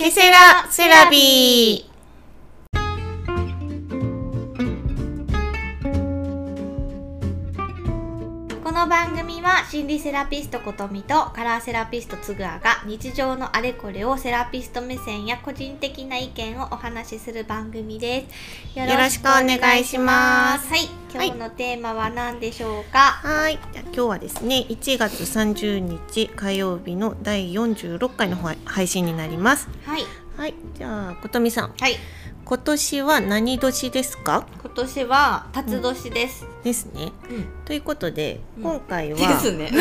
ケセラセラビー。この番組は心理セラピストことみとカラーセラピストつぐあが日常のあれこれをセラピスト目線や個人的な意見をお話しする番組です。よろしくお願いします。はい。今日のテーマは何でしょうか？はい。じゃあ今日はですね1月30日火曜日の第46回の配配信になります。はい。はい。じゃあことみさん。はい今年は何年ですか？今年は辰年です、ですね。うん。ということでうん。今回は、ですね。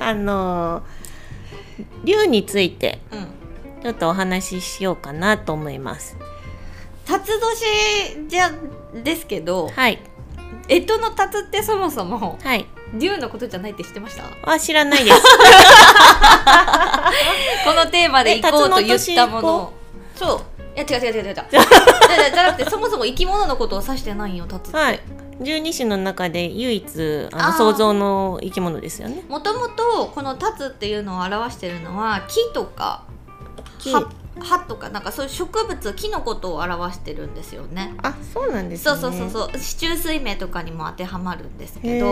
あのー竜についてうん。ちょっとお話ししようかなと思います。辰年じゃですけどはい。干支の辰ってそもそもはい。竜のことじゃないって知ってました？は知らないです。このテーマで行こうと言ったものそう。いや違う違う違う違う。違うじゃなくてそもそも生き物のことを指してないんよ辰って、はい。十二支の中で唯一あの想像の生き物ですよね。もともとこの辰っていうのを表してるのは木とか木。葉葉とかなんかそういう植物木のことを表してるんですよね。あそうなんですね。そうそうそうそう。四柱推命とかにも当てはまるんですけど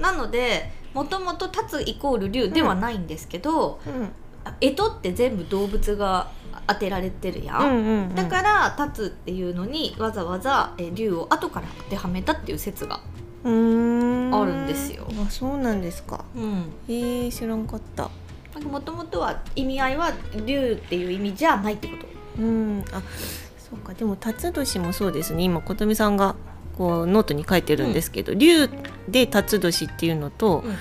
なのでもともと立つイコール竜ではないんですけど、うん。干支って全部動物が当てられてるやん、うんうんうん。だから立つっていうのにわざわざえ竜を後から当てはめたっていう説が、うーん。あるんですよ。あそうなんですか。うん、えー、知らんかった。もともとは意味合いは竜っていう意味じゃないってこと。うん。あそうか。でも辰年もそうですね。今琴美さんがこうノートに書いてるんですけど、竜で辰年っていうのと、うん。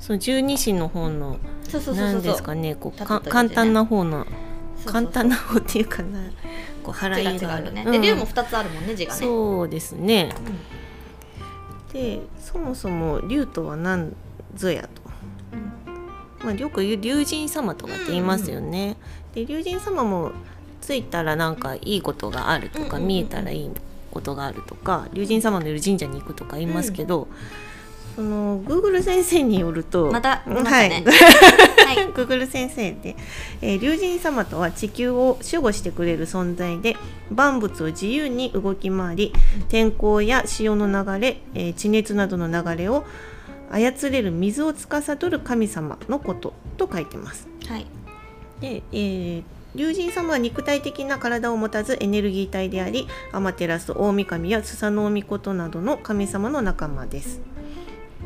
その十二支の方のそうそうそうそう何ですかね。こうね。簡単な方の簡単な方っていうかなこう払いがあるね、うん。で竜も2つあるもんね字がね。そうですね。うん。でそもそも竜とは何ぞやと、うん。まあ、よく言う竜神様とかって言いますよね、で竜神様もついたらなんかいいことがあるとか、見えたらいいことがあるとか竜神様のいる神社に行くとか言いますけど、その Google 先生によるとまた出ましたはい。ねはい。Google 先生で、えー、竜神様とは地球を守護してくれる存在で万物を自由に動き回り天候や潮の流れ、えー地熱などの流れを操れる水を司る神様のことと書いてます。はい。で、えー竜神様は肉体的な体を持たずエネルギー体でありアマテラス大神やスサノオミコトなどの神様の仲間です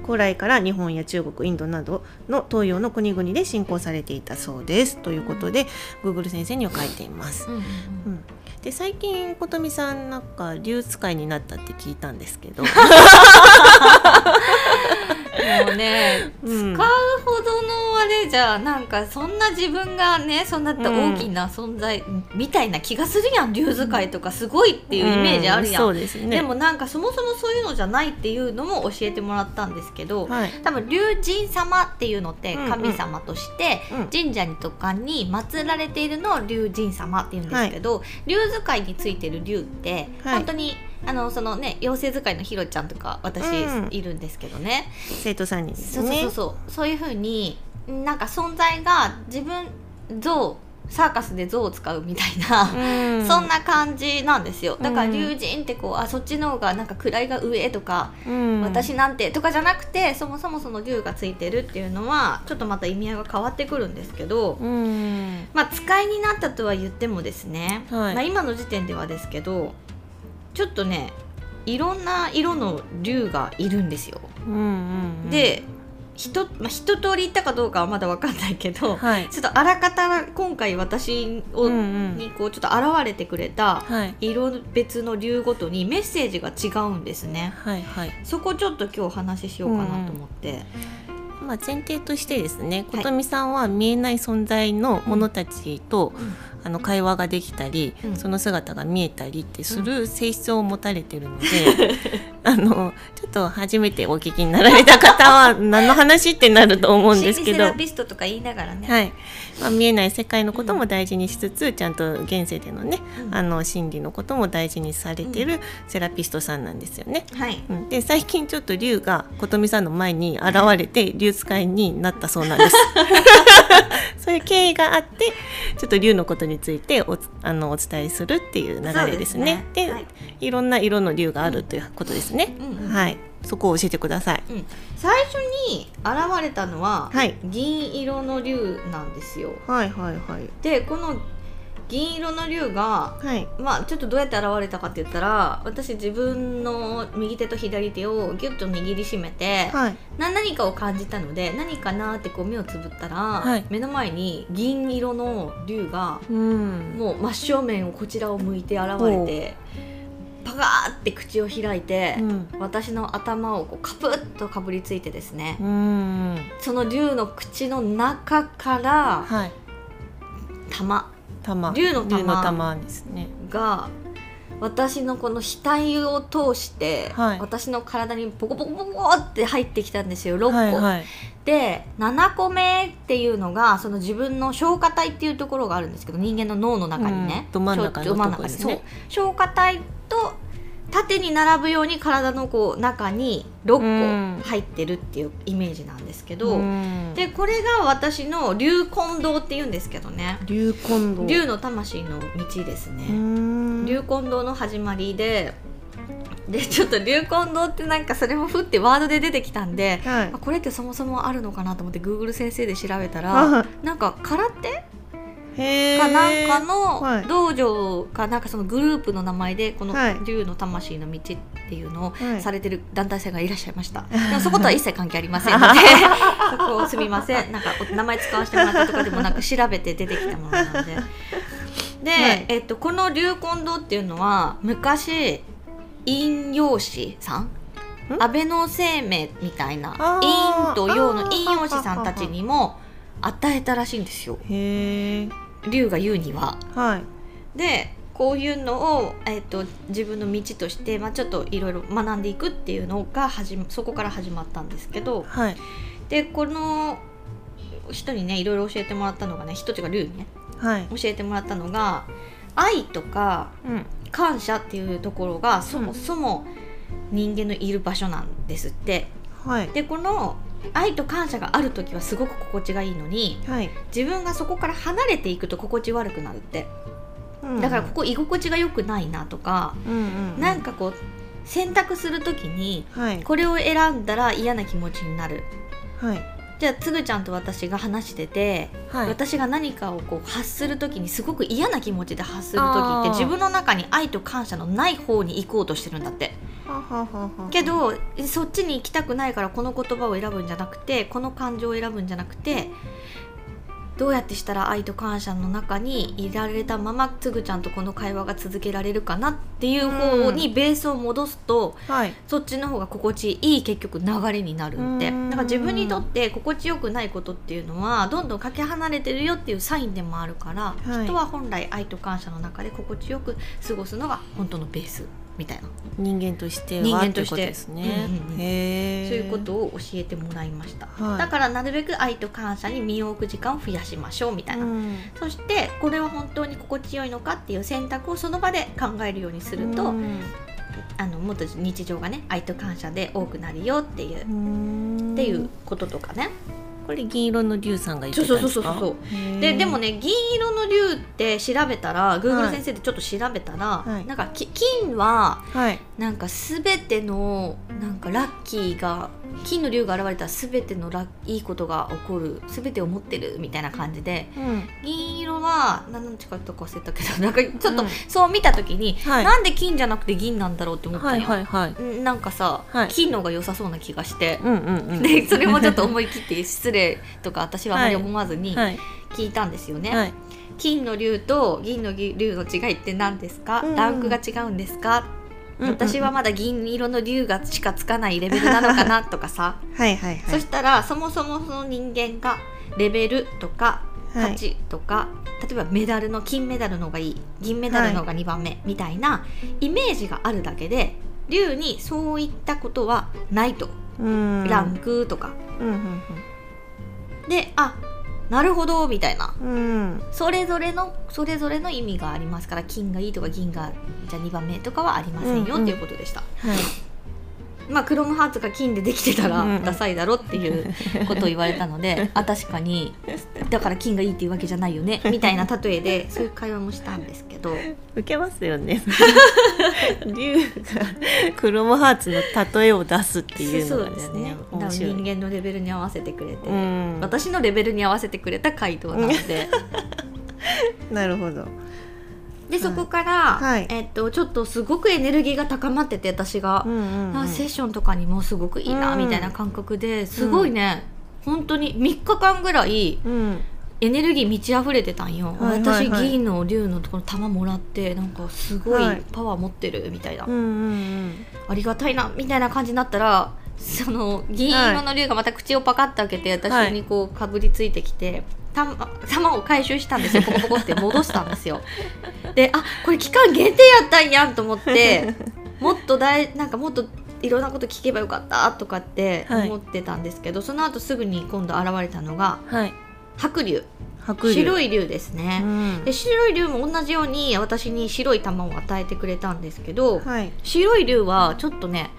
古来から日本や中国インドなどの東洋の国々で信仰されていたそうです。ということで、Google 先生には書いています、うんうんうん、で最近琴美さんなんか竜使いになったって聞いたんですけど、もうねうん。使うほどのあれじゃなんかそんな自分がねそんな大きな存在みたいな気がするやん。竜使いとかすごいっていうイメージあるやん、ですね。でもなんかそもそもそういうのじゃないっていうのも教えてもらったんですけど、はい。多分竜神様っていうのってうんうん。神様としてうん。神社にとかに祀られているのを竜神様っていうんですけど、竜使いについてる竜ってはい。本当に、あのそのね妖精使いのひろちゃんとか私うんいるんですけどね、生徒さんにですそうそうねそうそう。そういうふうになんか存在が自分像サーカスで像を使うみたいな、うん。そんな感じなんですよ。だからうん竜神ってこうあそっちの方がなんか位が上とか、うん。私なんてとかじゃなくてそもそもその竜がついてるっていうのはちょっとまた意味合いが変わってくるんですけど、うん。まあ使いになったとは言ってもですね、はい。まあ、今の時点ではですけどちょっとねいろんな色の竜がいるんですよ。うんうんうん。で一,、まあ、一通り言ったかどうかはまだ分かんないけど、はい。ちょっとあらかた今回私を、うんうん。にこうちょっと現れてくれたはい。色別の竜ごとにメッセージが違うんですね。はいはい。そこちょっと今日お話ししようかなと思って。まあ、前提としてですねはい。琴美さんは見えない存在の者たちと、うんあの会話ができたり、うんその姿が見えたりってする性質を持たれてるので、あのちょっと初めてお聞きになられた方は何の話ってなると思うんですけど心理セラ。ピストとか言いながらね。はいまあ、見えない世界のことも大事にしつつ、ちゃんと現世でのね、うんあの心理のことも大事にされてるセラピストさんなんですよね。はい。うんで最近ちょっと龍が琴美さんの前に現れて龍使いになったそうなんです。そういう経緯があってちょっと竜のことについておあのお伝えするっていう流れですね。で、はいい、ろんな色の竜があるということですね。うんうんはい、そこを教えてください。うん最初に現れたのは、はい銀色の竜なんですよ。はいはいはいでこの銀色の竜がはい。まあちょっとどうやって現れたかって言ったら私自分の右手と左手をギュッと握りしめて、はい。な何かを感じたので何かなってこう目をつぶったら、はい。目の前に銀色の竜がうん。もう真正面をこちらを向いて現れてパカーって口を開いて、うん。私の頭をこうカプッとかぶりついてですね、うん。その竜の口の中からはい。玉玉。竜の玉。竜の玉ですね。が私のこの額を通して、はい。私の体にポコポコポコって入ってきたんですよ6個、はいはい。で7個目っていうのがその自分の消化体っていうところがあるんですけど人間の脳の中にね、うん。ど真ん中にそうとこですね。消化体と縦に並ぶように体のこう中に6個入ってるっていうイメージなんですけど、うん。でこれが私の竜根道っていうんですけどね。竜根道。竜の魂の道ですね、うん。竜根道の始まりででちょっと竜根道ってなんかそれもふってワードで出てきたんで、はい。あこれってそもそもあるのかなと思って Google 先生で調べたらは。なんか空手かなんかはい。の道場かなんかそのグループの名前でこのはい。竜の魂の道っていうのをはい。されてる団体さんがいらっしゃいました、でもそことは一切関係ありませんので そこをすみません。なんかお名前使わせてもらったとかでもなく調べて出てきたものなんで。で、はい。えっと、この竜根堂っていうのは昔陰陽師さん？安倍の生命みたいな陰と陽の陰陽師さんたちにも与えたらしいんですよ。へえ竜が言うには。はい。でこういうのを、えっと自分の道として、まあ、ちょっといろいろ学んでいくっていうのがそこから始まったんですけど。はい。でこの人にねいろいろ教えてもらったのがね人っていうか竜にね。はい。教えてもらったのが愛とかうん。感謝っていうところがそもそも人間のいる場所なんですって。はい。でこの愛と感謝がある時はすごく心地がいいのにはい。自分がそこから離れていくと心地悪くなるって。うん。だからここ居心地が良くないなとか、うんうんなんかこう選択する時にはい。これを選んだら嫌な気持ちになる。はいじゃあつぐちゃんと私が話してて、はい。私が何かをこう発する時にすごく嫌な気持ちで発する時って自分の中に愛と感謝のない方に行こうとしてるんだって。けどそっちに行きたくないからこの言葉を選ぶんじゃなくてこの感情を選ぶんじゃなくてどうやってしたら愛と感謝の中にいられたままつぐちゃんとこの会話が続けられるかなっていう方にベースを戻すと、はい。そっちの方が心地いい結局流れになるんでう。ん。だから自分にとって心地よくないことっていうのはどんどんかけ離れてるよっていうサインでもあるから、はい。人は本来愛と感謝の中で心地よく過ごすのが本当のベースみたいな。人間としては人間として。ですね。うんうんうん。そういうことを教えてもらいました、はい。だからなるべく愛と感謝に身を置く時間を増やしましょうみたいな、うん。そしてこれは本当に心地よいのかっていう選択をその場で考えるようにすると、うん。あのもっと日常がね愛と感謝で多くなるよっていう、うん。っていうこととかねこれ銀色の竜さんが言ってたんですか？そうそうそうそうへー。ででもね銀色の竜って調べたら Google はい。先生でちょっと調べたら、はい。なんかき金ははい。なんか全てのなんかラッキーが金の竜が現れたら全てのラッいいことが起こる全てを持ってるみたいな感じでうん。銀色は何の近くとか忘れたけど なんかちょっとうん。そう見た時に、はい。なんで金じゃなくて銀なんだろうって思ったはいんよ、はいはい。うんなんかさ、はい。金の方が良さそうな気がして、うんうんうん。でそれもちょっと思い切って失礼とか私はあまり思わずにはい。聞いたんですよね。はい。金の竜と銀の竜の違いって何ですか、ランクが違うんですか、うんうん私はまだ銀色の竜がしかつかないレベルなのかなとかさ、はいはいはい。そしたらそもそもその人間がレベルとかはい。価値とか、例えばメダルの金メダルの方がいい。銀メダルの方が2番目みたいなイメージがあるだけで竜にそういったことはないと、うん。ランクとか。うんうん。であなるほどみたいな。うん。うんそれぞれのそれぞれの意味がありますから金がいいとか銀がじゃあ2番目とかはありませんよ、うんうんっていうことでした。はいまあクロムハーツが金でできてたらうん。ダサいだろっていうことを言われたので あ確かにだから金がいいっていうわけじゃないよねみたいな例えでそういう会話もしたんですけど。受けますよね。竜がクロムハーツの例えを出すっていうのがですねだから面白い。人間のレベルに合わせてくれて、うん。私のレベルに合わせてくれた回答なので。なるほどでそこから、はい。えっと、ちょっとすごくエネルギーが高まってて私が、うセッションとかにもすごくいいなうんみたいな感覚ですごいね、本当に3日間ぐらいうん。エネルギー満ち溢れてたんよ、私銀の竜のところ玉もらってなんかすごいはい。パワー持ってるみたいな、うんうんありがたいなみたいな感じになったらその銀色の竜がまた口をパカッと開けて私にこうかぶりついてきて。玉玉を回収したんですよ。ポコポコって戻したんですよ。であこれ期間限定やったんやんと思ってもっと大なんかもっといろんなこと聞けばよかったとかってはい。思ってたんですけど、その後すぐに今度現れたのがはい。白竜白竜白い竜ですね、うん。で白い竜も同じように私に白い玉を与えてくれたんですけど、はい。白い竜はちょっとね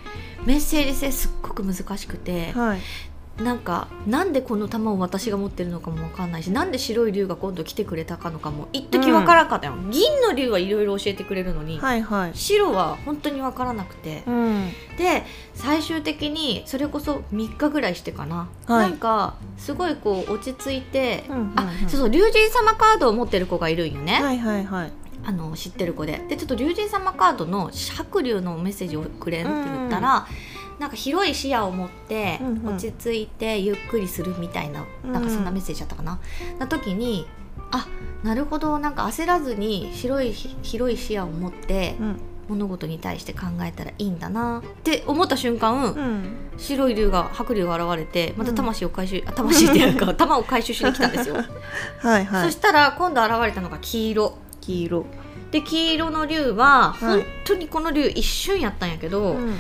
メッセージ性すっごく難しくて、はいなんかなんでこの玉を私が持ってるのかもわかんないしなんで白い竜が今度来てくれたかのかも一時わからんかったよ、銀の竜はいろいろ教えてくれるのに、はいはい。白は本当にわからなくて、うん。で最終的にそれこそ3日ぐらいしてかな、はい。なんかすごいこう落ち着いて、うんうんうん。あそうそう竜神様カードを持ってる子がいるんよね、はいはいはい。あの知ってる子で。でちょっと竜神様カードの白竜のメッセージをくれんって言ったら、なんか広い視野を持ってうんうん。落ち着いてゆっくりするみたいな、うん。なんかそんなメッセージだったかな、な時にあなるほどなんか焦らずに広い広い視野を持ってうん。物事に対して考えたらいいんだなって思った瞬間、うん。白い竜が白竜が現れてまた魂を回収、あ魂っていうか 玉を回収しに来たんですよ、はいはい。そしたら今度現れたのが黄色。黄色。で黄色の竜ははい。本当にこの竜一瞬やったんやけど、うん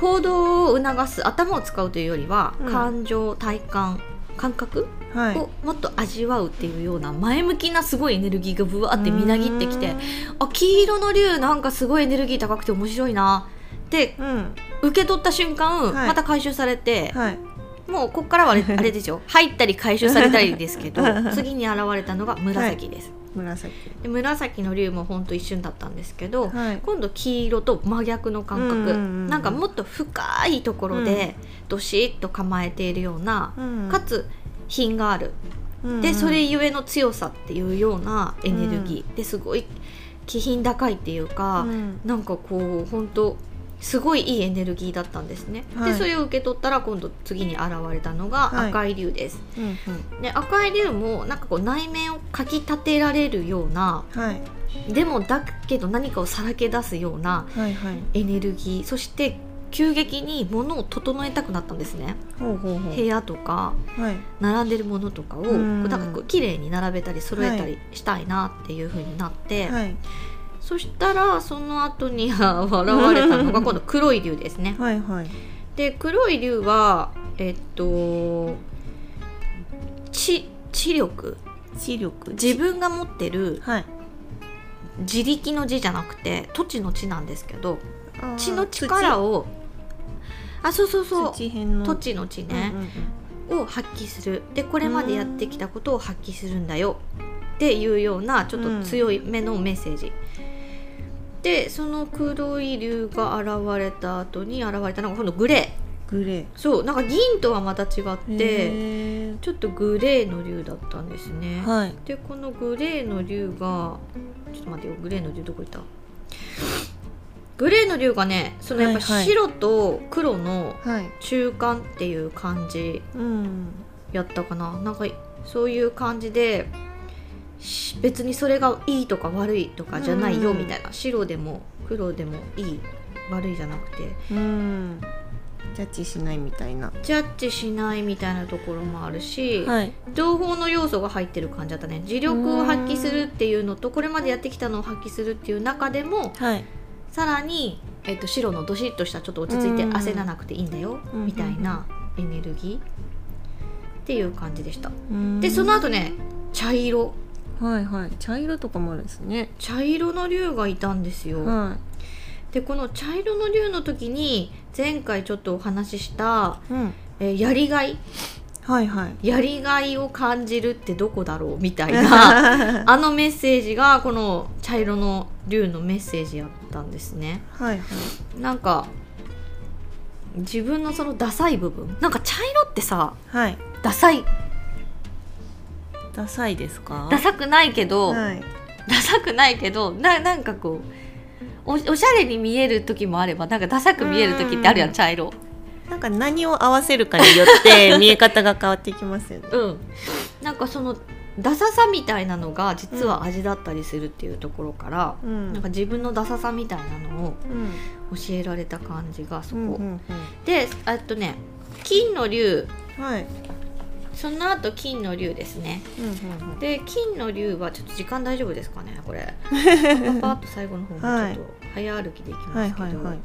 行動を促す頭を使うというよりは、うん。感情体感感覚はい。をもっと味わうっていうような前向きなすごいエネルギーがぶわってみなぎってきてあ黄色の竜なんかすごいエネルギー高くて面白いな。ってうん。受け取った瞬間、はい。また回収されて、はい。もうこっからはあれあれですよ。入ったり回収されたりですけど 次に現れたのが紫です、紫。で紫の竜もほんと一瞬だったんですけど、はい。今度黄色と真逆の感覚、うんうんうんなんかもっと深いところでどしっと構えているような、うん。かつ品がある。うんでそれゆえの強さっていうようなエネルギー、ですごい気品高いっていうか、うん。なんかこう本当すごいいいエネルギーだったんですね、はい。でそれを受け取ったら今度次に現れたのがはい。赤い竜です、うんうん。で赤い竜もなんかこう内面をかきたてられるようなはい。でもだけど何かをさらけ出すようなはいはい。エネルギーそして急激に物を整えたくなったんですね。部屋とかはい。並んでるものとかをなんかこう綺麗に並べたり揃えたりしたいなっていう風になって、はいそしたらその後に現 れたのが 今度黒い竜ですね。はいはい。で黒い竜はえっと知知力。視力。自分が持ってるはい。自力の字じゃなくて土地の地なんですけど地の力をあそうそうそう。土地の。地ね、うんうんうん。を発揮する。でこれまでやってきたことを発揮するんだよ。っていうようなちょっと強いめのメッセージ、でその黒い竜が現れた後に現れたのが今度グレー。グレそうなんか銀とはまた違っーてへちょっとグレーの竜だったんですね。ーはい。でこのグレーの竜がちょっと待ってよグレーの竜どこ行った？グレーの竜がねそのやっぱはいはい。白と黒のはい。中間っていう感じうん。やったかな。なんかそういう感じでし別にそれがいいとか悪いとかじゃないようん。みたいな。白でも黒でもいい。悪いじゃなくて。うん。ジャッジしないみたいな。ジャッジしないみたいなところもあるし、はい。情報の要素が入ってる感じだったね。自力を発揮するっていうのとこれまでやってきたのを発揮するっていう中でもはい。さらに、えっと、白のどしっとしたちょっと落ち着いてうん。焦らなくていいんだようん。みたいなエネルギーっていう感じでした。うん。でその後ね茶色はいはい。茶色とかもあるんですね。茶色の竜がいたんですよ、はでこの茶色の竜の時に前回ちょっとお話しした、うん。えーやりがい。はいはい。やりがいを感じるってどこだろうみたいな あのメッセージがこの茶色の竜のメッセージやったんですね。はいはい。なんか自分のそのダサい部分。なんか茶色ってさはい。ダサいダサいですか？ダサくないけど、はい。ダサくないけどななんかこうおおしゃれに見える時もあればなんかダサく見える時ってあるやん茶色。なんか何を合わせるかによって 見え方が変わってきますよね。うん。なんかそのダサさみたいなのが実は味だったりするっていうところから、うん。なんか自分のダサさみたいなのをうん。教えられた感じがそこ、うんうんでえっとね金の竜。うんはいその後金の竜ですね。うんうんうん。でで金の竜はちょっと時間大丈夫ですかねこれ。パパッと最後の方もちょっと早歩きでいきますけど、はいはいはい。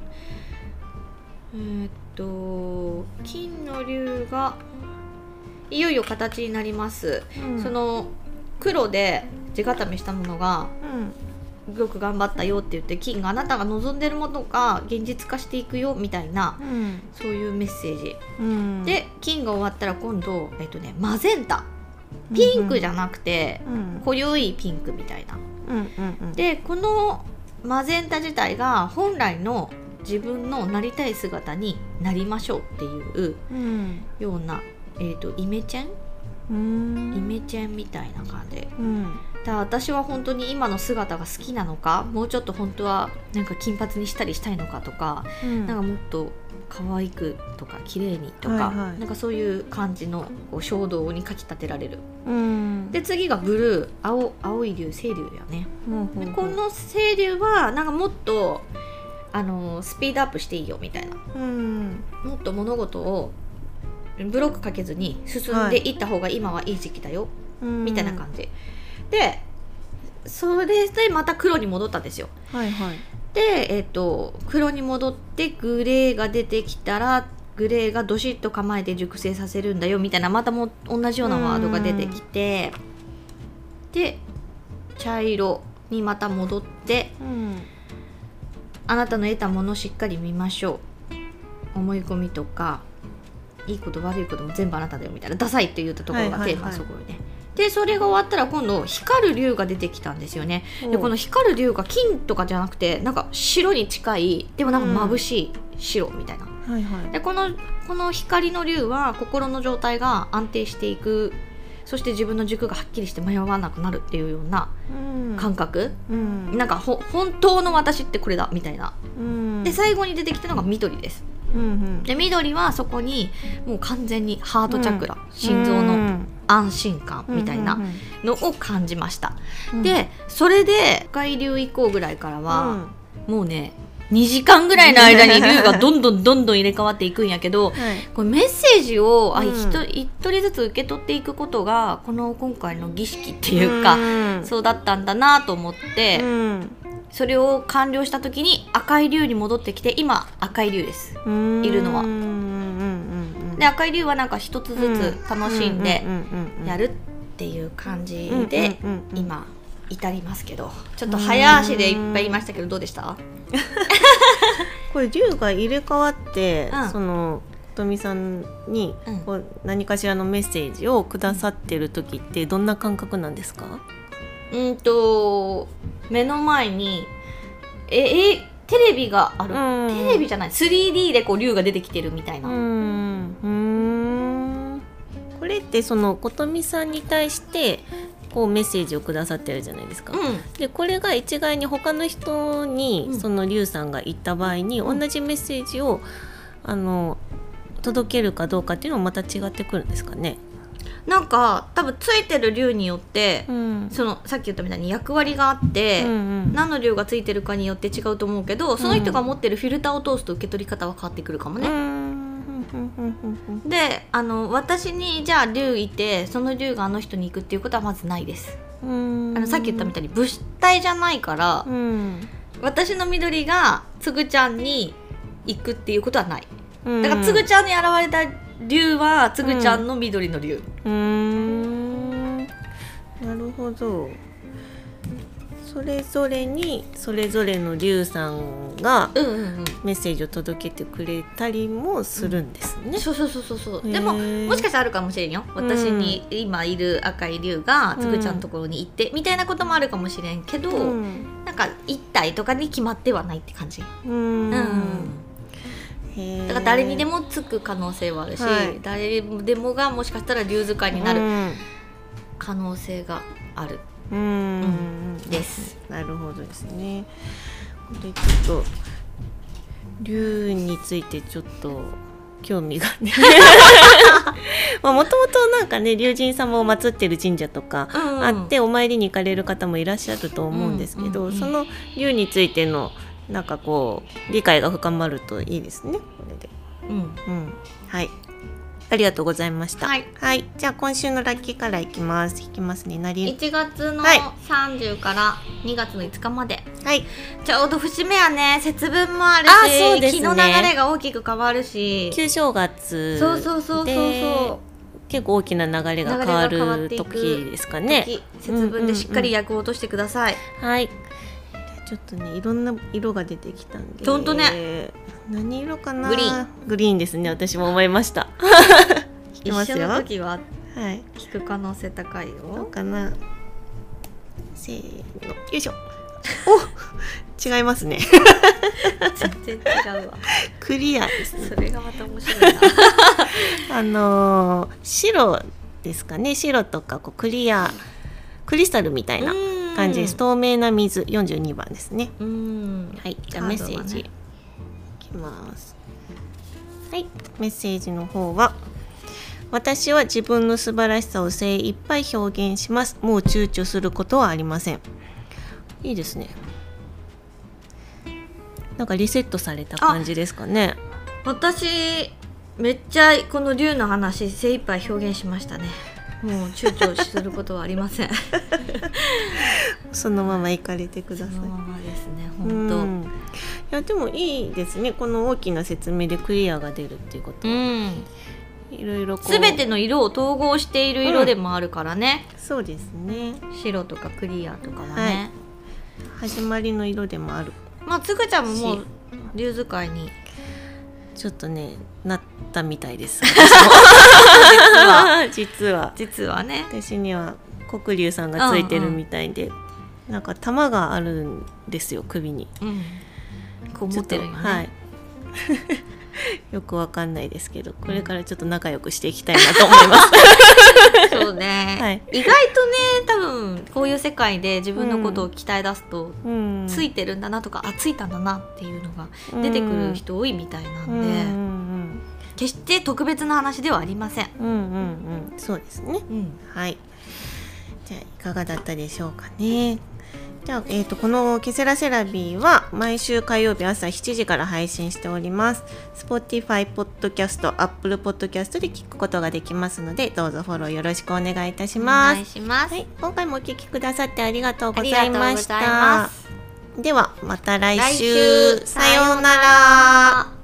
えーっと金の竜がいよいよ形になります、うん。その黒で地固めしたものがうんよく頑張ったよって言って金があなたが望んでるものが現実化していくよみたいなうん。そういうメッセージ、うん。で金が終わったら今度えっとねマゼンタ。ピンクじゃなくて、うん。濃ゆいピンクみたいな。うんうんうん。でこのマゼンタ自体が本来の自分のなりたい姿になりましょうっていううん。ような、えー、とイメチェン？うん。イメチェンみたいな感じ。うんだ私は本当に今の姿が好きなのかもうちょっと本当はなんか金髪にしたりしたいのかとか、うん。なんかもっと可愛くとか綺麗にとか、はいはい。なんかそういう感じのこう衝動にかきたてられる。うん。で次がブルー青青い竜清竜やね。うんでこの清流はなんかもっとあのスピードアップしていいよみたいな。うん。もっと物事をブロックかけずに進んでいった方が今はいい時期だよ、うん。みたいな感じでそれでまた黒に戻ったんですよ。はいはい。でえっ、と黒に戻ってグレーが出てきたらグレーがどしっと構えて熟成させるんだよみたいなまたも同じようなワードが出てきてで茶色にまた戻ってうん。あなたの得たものをしっかり見ましょう。思い込みとかいいこと悪いことも全部あなただよみたいなダサいって言ったところがテーマはいはい。はいそこよね、でそれが終わったら今度光る竜が出てきたんですよね。でこの光る竜が金とかじゃなくてなんか白に近いでもなんか眩しい白みたいな、はいはい。でこのこの光の竜は心の状態が安定していく。そして自分の軸がはっきりして迷わなくなるっていうようなうん。感覚、うん。なんかほ本当の私ってこれだみたいな。うん。で最後に出てきたのが緑です。うんうん。で緑はそこにもう完全にハートチャクラ、心臓の安心感みたいなのを感じました、うん。でそれで海流以降ぐらいからうは、ん。もうね2時間ぐらいの間に竜が どんどんどんどん入れ替わっていくんやけどはい。これメッセージをあうん。一人一人ずつ受け取っていくことがこの今回の儀式っていうか、うん。そうだったんだなと思って、うん。それを完了した時に赤い竜に戻ってきて今赤い竜です。うん。いるのは。うんうんうんうんで赤い竜はなんか一つずつ楽しんでやるっていう感じうんで今至りますけど。ちょっと早足でいっぱい言いましたけどどうでした？これ竜が入れ替わって、うん。そのとみさんにうん。こう何かしらのメッセージをくださってる時ってどんな感覚なんですか？うんと目の前にええテレビがある、うん。テレビじゃない。3D でこう竜が出てきてるみたいな、うん。これってそのことみさんに対してこうメッセージをくださってるじゃないですか。うん。でこれが一概に他の人に、うん。その龍さんが言った場合に、うん。同じメッセージをあの届けるかどうかっていうのもまた違ってくるんですかね。なんか多分ついてる竜によって、ん。そのさっき言ったみたいに役割があって、うんうん。何の竜がついてるかによって違うと思うけどその人が持ってるフィルターを通すと受け取り方は変わってくるかもね。うん。であの私にじゃあ竜いてその竜があの人に行くっていうことはまずないです。うんあのさっき言ったみたいに物体じゃないから、うん。私の緑がつぐちゃんに行くっていうことはない。うん。だからつぐちゃんに現れた竜はつぐちゃんの緑の竜。うーん。なるほど。そそれぞれにそれぞれの龍さんがうんうんうん。メッセージを届けてくれたりもするんですね。そうそうそうそうそう。でももしかしたらあるかもしれんよ。私に今いる赤い龍がつぐちゃんのところに行って、みたいなこともあるかもしれんけど、うん。なんか一体とかに決まってはないって感じ、うんうんだから誰にでもつく可能性はあるし、はい誰でもがもしかしたら龍使いになるうん可能性があるうんです。なるほどですね。でちょっと竜についてちょっと興味がね。まあもともとなんかね龍神様を祀ってる神社とかうんあってお参りに行かれる方もいらっしゃると思うんですけど、うんうんうんその竜についてのなんかこう理解が深まるといいですね。これで。うんうん。はい。ありがとうございました。はい。じゃあ今週のラッキーからいきます。いきますね。なり。1月のはい30から2月の5日まで、はい。ちょうど節目やね節分もあるしあそうですね気の流れが大きく変わるし旧正月そうそうそうそうでそ結構大きな流れが変わる時ですかう、ね。時節分でしっかり役を落としてください、はい。じゃあちょっとねいろんな色が出てきたんで。ほんとね。何色かな。グリーン。グリーンですね。私も思いました。一緒ますよ。はの時はい。聞く可能性高いどうよかな。せーの。よいしょ。お。違いますね。全然違うわクリアですね。それがまた面白いな あのー白ですかね。白とかこうクリアクリスタルみたいな感じです。透明な水42番ですね。うんはい、じゃあメッセージ、いきます。はい、メッセージの方は。私は自分の素晴らしさを精一杯表現します。もう躊躇することはありません。いいですね。なんかリセットされた感じですかね。私めっちゃこの龍の話精一杯表現しましたねもう躊躇することはありません。そのまま行かれてください。そのままですねう本当。ん。いやでもいいですね。この大きな説明でクリアが出るっていうこと。は、うん。いろいろこう。すべての色を統合している色でもあるからね、そうですね。白とかクリアとかはね、始まりの色でもある。まあつぐちゃんももう龍使いにちょっとねなったみたいです。は 実は。実はね。私には黒龍さんがついてるみたいで、なんか玉があるんですよ首に。うん。こう持ってるよね、はい。よくわかんないですけど、これからちょっと仲良くしていきたいなと思います。そうね、はい意外とね多分こういう世界で自分のことを鍛え出すと、うんついてるんだなとかあついたんだなっていうのが出てくる人多いみたいなんで、うんうん決して特別な話ではありません。うんうんうんうんそうですね。うん、はい。じゃあいかがだったでしょうかね。じゃあ、えー、とこの「ケセラセラビー」は毎週火曜日朝7時から配信しております。Spotify、Podcast、Apple Podcast で聞くことができますのでどうぞフォローよろしくお願いいたします。はい、今回もお聞きくださってありがとうございました。ではまた来週さようなら。